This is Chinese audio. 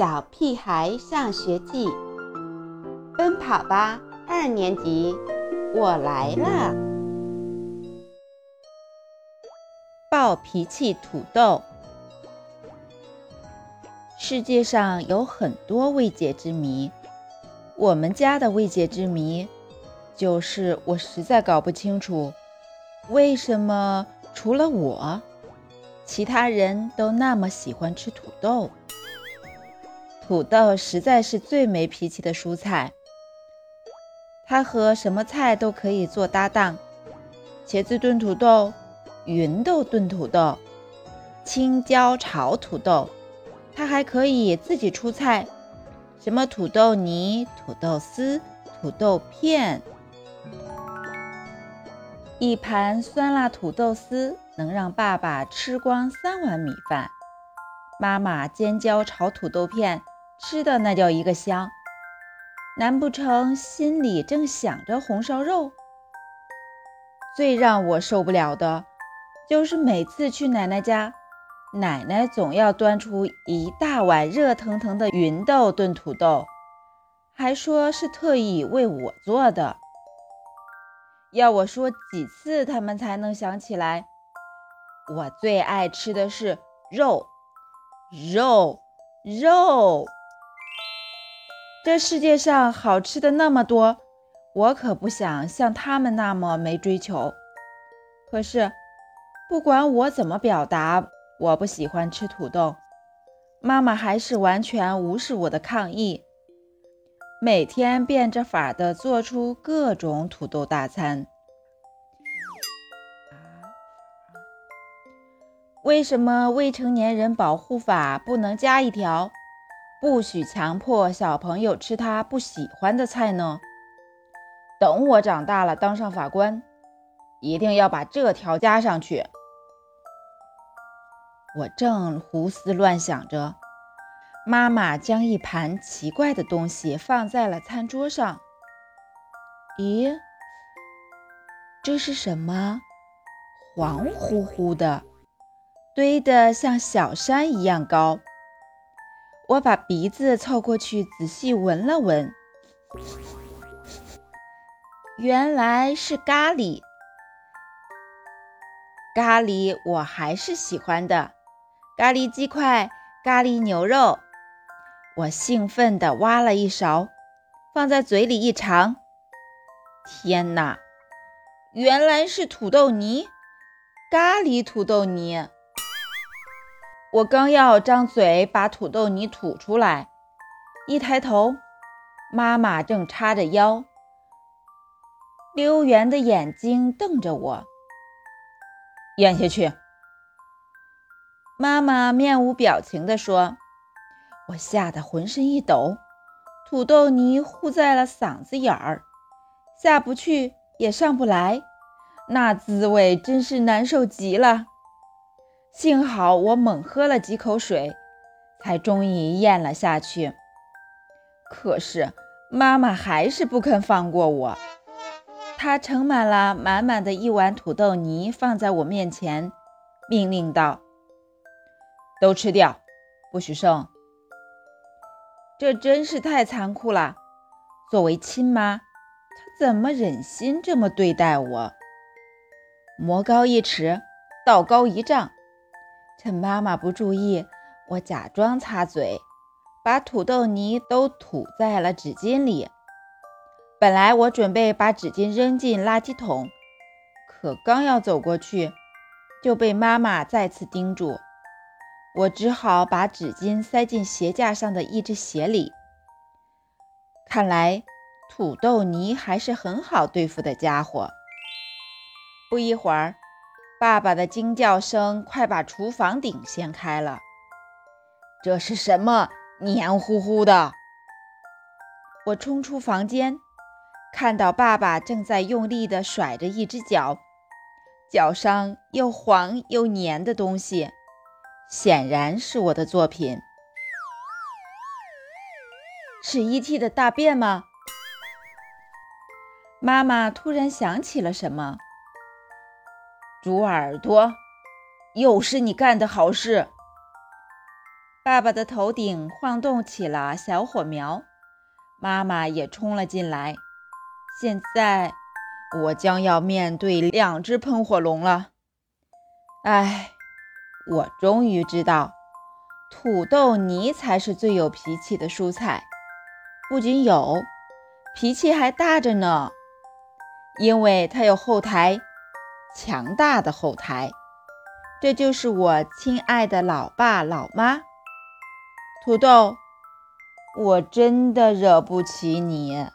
小屁孩上学记》，奔跑吧二年级，我来了。暴脾气土豆。世界上有很多未解之谜，我们家的未解之谜，就是我实在搞不清楚，为什么除了我，其他人都那么喜欢吃土豆。土豆实在是最没脾气的蔬菜，它和什么菜都可以做搭档：茄子炖土豆、芸豆炖土豆、青椒炒土豆。它还可以自己出菜，什么土豆泥、土豆丝、土豆片。一盘酸辣土豆丝能让爸爸吃光三碗米饭，妈妈尖椒炒土豆片。吃的那叫一个香，难不成心里正想着红烧肉？最让我受不了的，就是每次去奶奶家，奶奶总要端出一大碗热腾腾的芸豆炖土豆，还说是特意为我做的。要我说几次，他们才能想起来，我最爱吃的是肉，肉，肉。这世界上好吃的那么多，我可不想像他们那么没追求。可是，不管我怎么表达我不喜欢吃土豆，妈妈还是完全无视我的抗议，每天变着法的做出各种土豆大餐。为什么未成年人保护法不能加一条？不许强迫小朋友吃他不喜欢的菜呢。等我长大了当上法官，一定要把这条加上去。我正胡思乱想着，妈妈将一盘奇怪的东西放在了餐桌上。咦，这是什么？黄乎乎的，堆得像小山一样高。我把鼻子凑过去，仔细闻了闻，原来是咖喱。咖喱我还是喜欢的，咖喱鸡块、咖喱牛肉。我兴奋地挖了一勺，放在嘴里一尝，天哪，原来是土豆泥，咖喱土豆泥。我刚要张嘴把土豆泥吐出来，一抬头，妈妈正叉着腰，溜圆的眼睛瞪着我。咽下去。妈妈面无表情地说：“我吓得浑身一抖，土豆泥糊在了嗓子眼儿，下不去也上不来，那滋味真是难受极了。”幸好我猛喝了几口水，才终于咽了下去。可是妈妈还是不肯放过我，她盛满了满满的一碗土豆泥放在我面前，命令道：“都吃掉，不许剩。”这真是太残酷了。作为亲妈，她怎么忍心这么对待我？魔高一尺，道高一丈。趁妈妈不注意，我假装擦嘴，把土豆泥都吐在了纸巾里。本来我准备把纸巾扔进垃圾桶，可刚要走过去，就被妈妈再次叮嘱。我只好把纸巾塞进鞋架上的一只鞋里。看来土豆泥还是很好对付的家伙。不一会儿。爸爸的惊叫声快把厨房顶掀开了。这是什么？黏糊糊的！我冲出房间，看到爸爸正在用力地甩着一只脚，脚上又黄又黏的东西，显然是我的作品。是 E.T. 的大便吗？妈妈突然想起了什么。猪耳朵，又是你干的好事！爸爸的头顶晃动起了小火苗，妈妈也冲了进来。现在我将要面对两只喷火龙了。唉，我终于知道，土豆泥才是最有脾气的蔬菜。不仅有脾气，还大着呢，因为它有后台，强大的后台。这就是我亲爱的老爸老妈。土豆，我真的惹不起你。